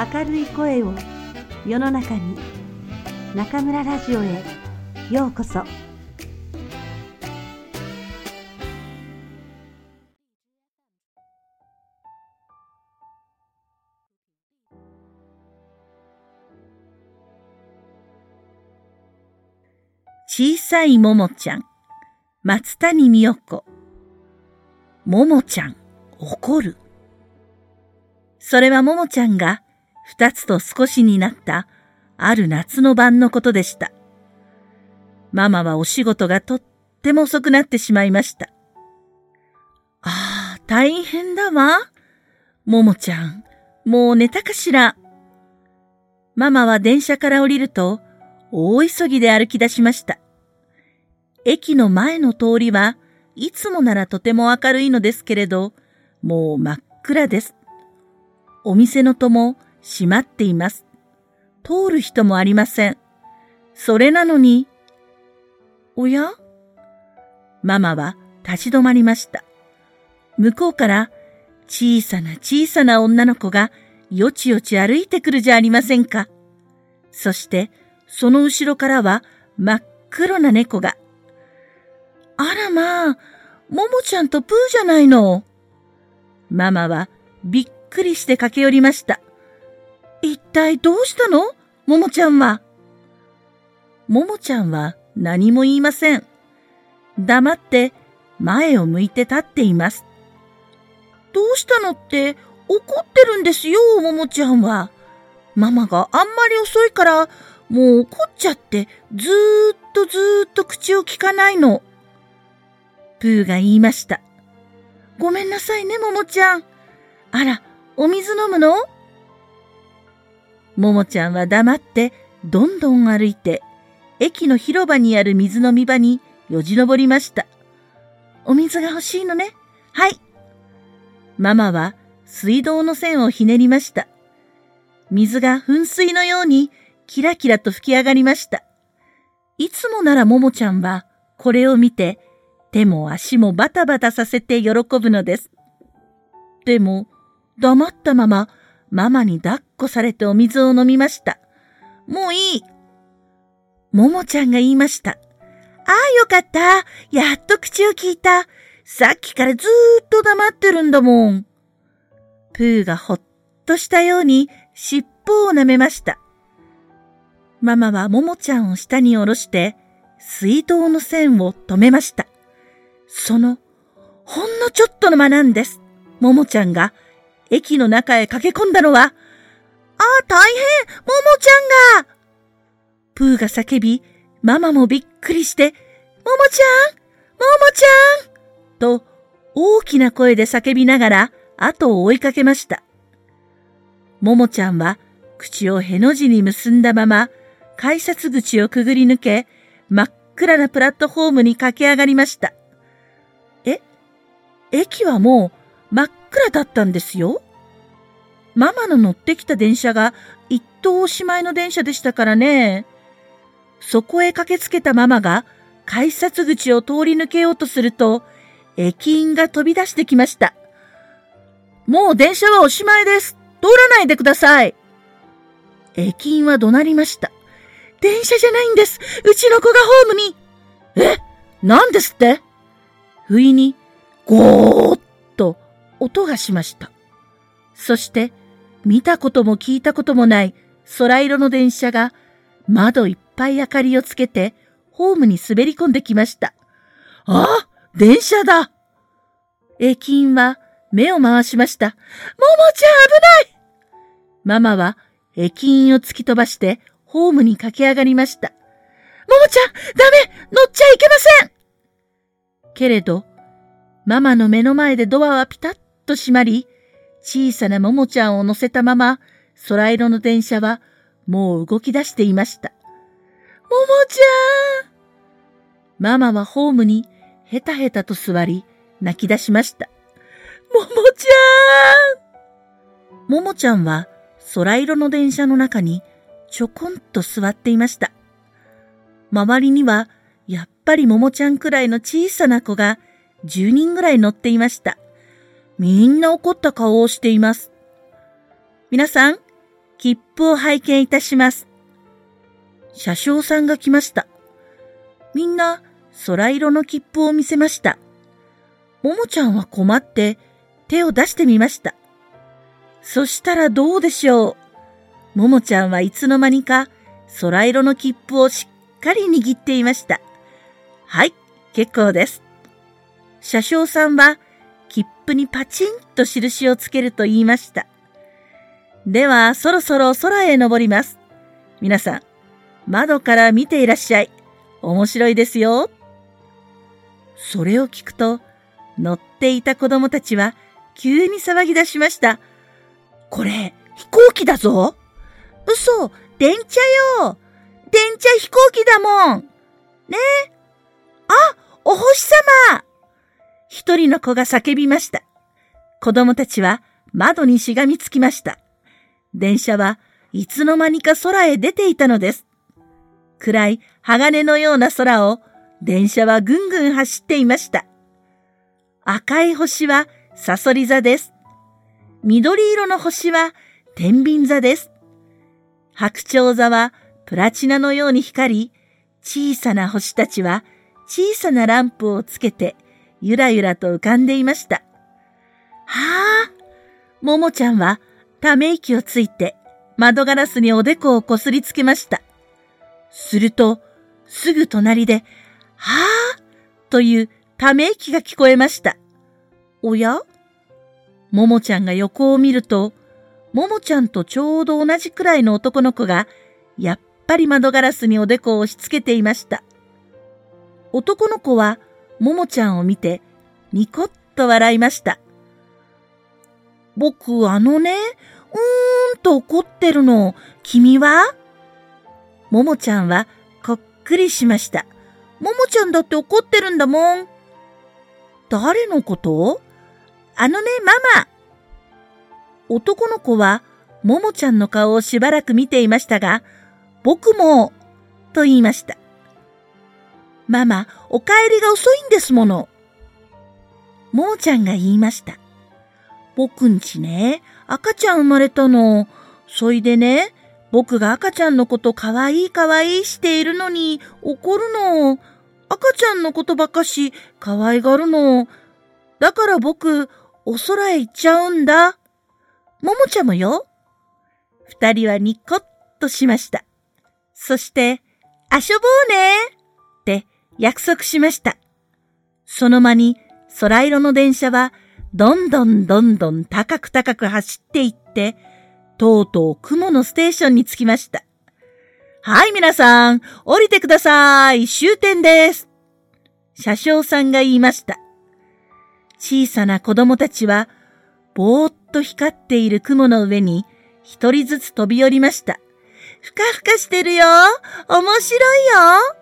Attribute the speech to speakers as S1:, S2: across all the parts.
S1: 明るい声を世の中に中村ラジオへようこそ。
S2: 小さいももちゃん松谷美代子。ももちゃん怒る。それはももちゃんが二つと少しになったある夏の晩のことでした。ママはお仕事がとっても遅くなってしまいました。ああ、大変だわ。ももちゃん、もう寝たかしら。ママは電車から降りると、大急ぎで歩き出しました。駅の前の通りはいつもならとても明るいのですけれど、もう真っ暗です。お店の戸も閉まっています。通る人もありません。それなのに、おや？ママは立ち止まりました。向こうから小さな小さな女の子がよちよち歩いてくるじゃありませんか。そしてその後ろからは真っ黒な猫が。あらまあ、ももちゃんとプーじゃないの。ママはびっくりして駆け寄りました。一体どうしたの？ももちゃんは。ももちゃんは何も言いません。黙って前を向いて立っています。どうしたのって怒ってるんですよ、ももちゃんは。ママがあんまり遅いからもう怒っちゃってずーっとずーっと口を聞かないの。プーが言いました。ごめんなさいね、ももちゃん。あら、お水飲むの？ももちゃんは黙ってどんどん歩いて駅の広場にある水飲み場によじ登りました。お水が欲しいのね。はい。ママは水道の線をひねりました。水が噴水のようにキラキラと吹き上がりました。いつもならももちゃんはこれを見て手も足もバタバタさせて喜ぶのです。でも、黙ったまま、ママに抱っこされてお水を飲みました。もういい。ももちゃんが言いました。ああ、よかった。やっと口を聞いた。さっきからずーっと黙ってるんだもん。プーがほっとしたように尻尾を舐めました。ママはももちゃんを下に下ろして、水道の線を止めました。その、ほんのちょっとの間なんです。ももちゃんが駅の中へ駆け込んだのは、ああ、大変ももちゃんがプーが叫び、ママもびっくりして、ももちゃんももちゃんと大きな声で叫びながら後を追いかけました。ももちゃんは口をへの字に結んだまま改札口をくぐり抜け真っ暗なプラットフォームに駆け上がりました。え駅はもう真っ暗だったんですよ？ママの乗ってきた電車が一等おしまいの電車でしたからね。そこへ駆けつけたママが改札口を通り抜けようとすると、駅員が飛び出してきました。もう電車はおしまいです。通らないでください。駅員は怒鳴りました。電車じゃないんです。うちの子がホームに。え？何ですって？不意に、ゴーッと音がしました。そして、見たことも聞いたこともない空色の電車が窓いっぱい明かりをつけてホームに滑り込んできました。ああ電車だ駅員は目を回しました。ももちゃん危ないママは駅員を突き飛ばしてホームに駆け上がりました。ももちゃんダメ乗っちゃいけませんけれど、ママの目の前でドアはピタッと閉まり、小さなももちゃんを乗せたまま、空色の電車はもう動き出していました。ももちゃんママはホームにヘタヘタと座り、泣き出しました。ももちゃんももちゃんは空色の電車の中にちょこんと座っていました。周りにはやっぱりももちゃんくらいの小さな子が10人ぐらい乗っていました。みんな怒った顔をしています。皆さん、切符を拝見いたします。車掌さんが来ました。みんな空色の切符を見せました。ももちゃんは困って手を出してみました。そしたらどうでしょう？ももちゃんはいつの間にか空色の切符をしっかり握っていました。はい、結構です。車掌さんは切符にパチンと印をつけると言いました。では、そろそろ空へ登ります。皆さん、窓から見ていらっしゃい。面白いですよ。それを聞くと、乗っていた子供たちは急に騒ぎ出しました。これ、飛行機だぞ。嘘、電車よ。電車飛行機だもん。ね？え。あ、お星様一人の子が叫びました。子供たちは窓にしがみつきました。電車はいつの間にか空へ出ていたのです。暗い鋼のような空を電車はぐんぐん走っていました。赤い星はサソリ座です。緑色の星は天秤座です。白鳥座はプラチナのように光り、小さな星たちは小さなランプをつけてゆらゆらと浮かんでいました。はあ、ももちゃんはため息をついて窓ガラスにおでこをこすりつけました。すると、すぐ隣で、はあというため息が聞こえました。おや？ももちゃんが横を見ると、ももちゃんとちょうど同じくらいの男の子が、やっぱり窓ガラスにおでこを押し付けていました。男の子は、ももちゃんを見て、ニコッと笑いました。僕、あのね、うーんと怒ってるの。君は？ももちゃんはこっくりしました。ももちゃんだって怒ってるんだもん。誰のこと？あのね、ママ。男の子は、ももちゃんの顔をしばらく見ていましたが、僕も、と言いました。ママ、お帰りが遅いんですもの。ももちゃんが言いました。僕んちね、赤ちゃん生まれたの。そいでね、僕が赤ちゃんのことかわいいかわいいしているのに怒るの。赤ちゃんのことばかし可愛がるの。だから僕、お空へ行っちゃうんだ。ももちゃんもよ。二人はニコッとしました。そして、遊ぼうねって約束しました。その間に空色の電車はどんどんどんどん高く高く走っていって、とうとう雲のステーションに着きました。はい、皆さん、降りてください。終点です。車掌さんが言いました。小さな子供たちは、ぼーっと光っている雲の上に一人ずつ飛び降りました。ふかふかしてるよ。面白いよ。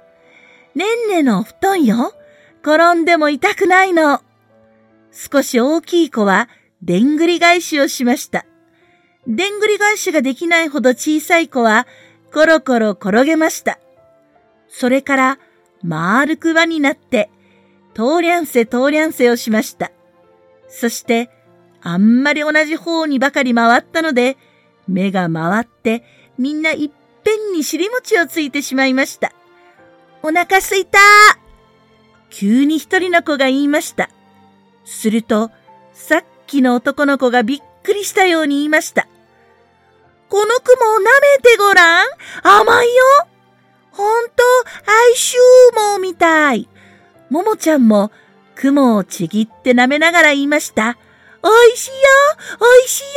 S2: ねんねの布団よ。転んでも痛くないの。少し大きい子は、でんぐり返しをしました。でんぐり返しができないほど小さい子は、コロコロ転げました。それから、丸く輪になって、通りゃんせ通りゃんせをしました。そして、あんまり同じ方にばかり回ったので、目が回って、みんないっぺんに尻餅をついてしまいました。お腹すいた急に一人の子が言いました。すると、さっきの男の子がびっくりしたように言いました。この雲を舐めてごらん。甘いよ。ほんと、哀愁毛みたい。ももちゃんも雲をちぎって舐めながら言いました。おいしいよおいしいよ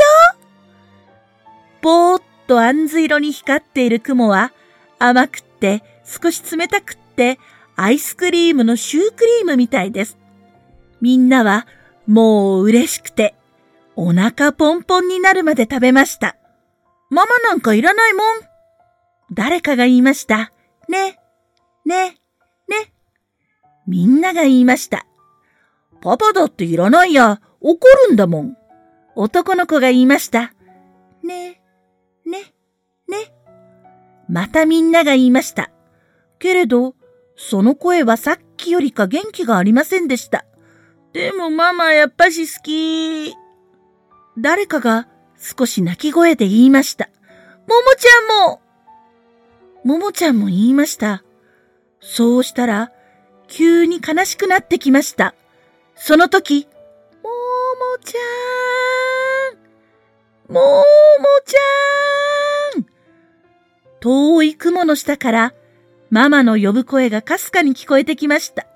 S2: ぼーっと杏ず色に光っている雲は甘くって少し冷たくってアイスクリームのシュークリームみたいです。みんなはもう嬉しくてお腹ポンポンになるまで食べました。ママなんかいらないもん。誰かが言いました。ね、ね、ね。みんなが言いました。パパだっていらないや。怒るんだもん。男の子が言いました。ね、ね、ね。またみんなが言いました。けれど、その声はさっきよりか元気がありませんでした。でもママやっぱし好き。誰かが少し泣き声で言いました。ももちゃんもももちゃんも言いました。そうしたら、急に悲しくなってきました。その時、ももちゃんももちゃん遠い雲の下からママの呼ぶ声がかすかに聞こえてきました。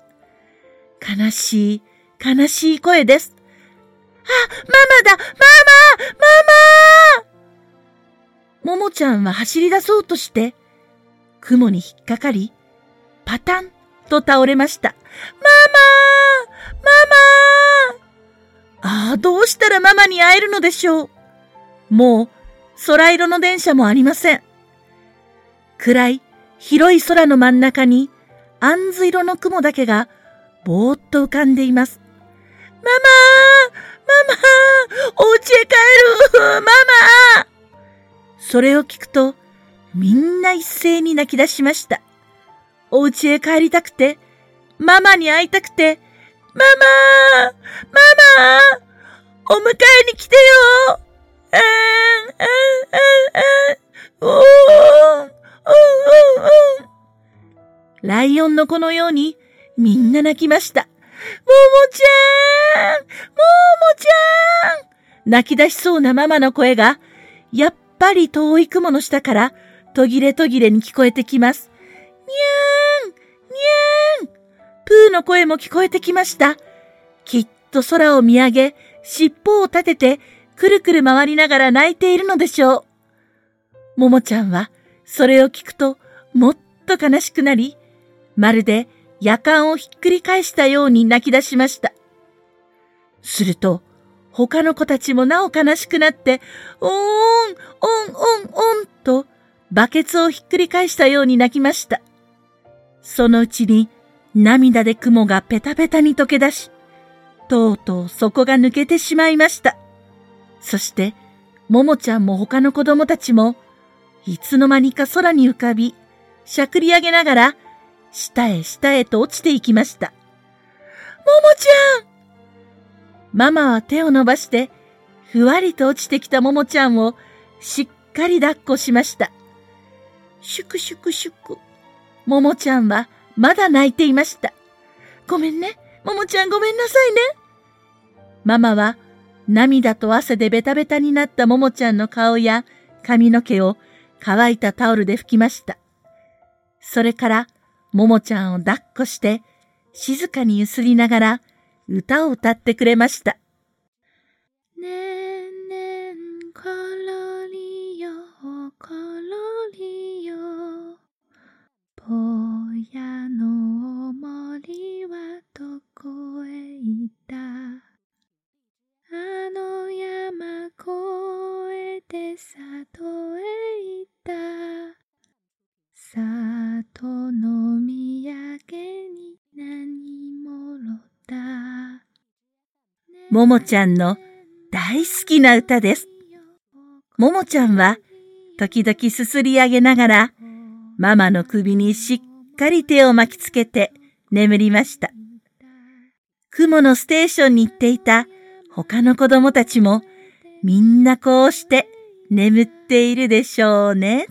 S2: 悲しい、悲しい声です。あ、ママだママママももちゃんは走り出そうとして、雲に引っかかり、パタンと倒れました。ママママああ、どうしたらママに会えるのでしょう。もう、空色の電車もありません。暗い、広い空の真ん中に、杏ず色の雲だけが、ぼーっと浮かんでいます。ママママお家へ帰る。ママそれを聞くと、みんな一斉に泣き出しました。お家へ帰りたくて、ママに会いたくて、ママママお迎えに来てよ。うん、うん、うん、うん、おー、ライオンの子のようにみんな泣きました。ももちゃんももちゃん泣き出しそうなママの声が、やっぱり遠い雲の下から途切れ途切れに聞こえてきます。にゃーんにゃーんプーの声も聞こえてきました。きっと空を見上げ、尻尾を立てて、くるくる回りながら泣いているのでしょう。ももちゃんは、それを聞くと、もっと悲しくなり、まるで夜間をひっくり返したように泣き出しました。すると、他の子たちもなお悲しくなって、おーん、おん、おん、おんと、バケツをひっくり返したように泣きました。そのうちに涙で雲がペタペタに溶け出し、とうとう底が抜けてしまいました。そして、ももちゃんも他の子供たちも、いつの間にか空に浮かび、しゃくり上げながら、下へ下へと落ちていきました。ももちゃんママは手を伸ばして、ふわりと落ちてきたももちゃんをしっかり抱っこしました。シュクシュクシュク。ももちゃんはまだ泣いていました。ごめんね。ももちゃんごめんなさいね。ママは涙と汗でベタベタになったももちゃんの顔や髪の毛を乾いたタオルで拭きました。それから、ももちゃんを抱っこして、静かにゆすりながら歌を歌ってくれました。ねえももちゃんの大好きな歌です。ももちゃんは時々すすり上げながらママの首にしっかり手を巻きつけて眠りました。雲のステーションに行っていた他の子供たちもみんなこうして眠っているでしょうね。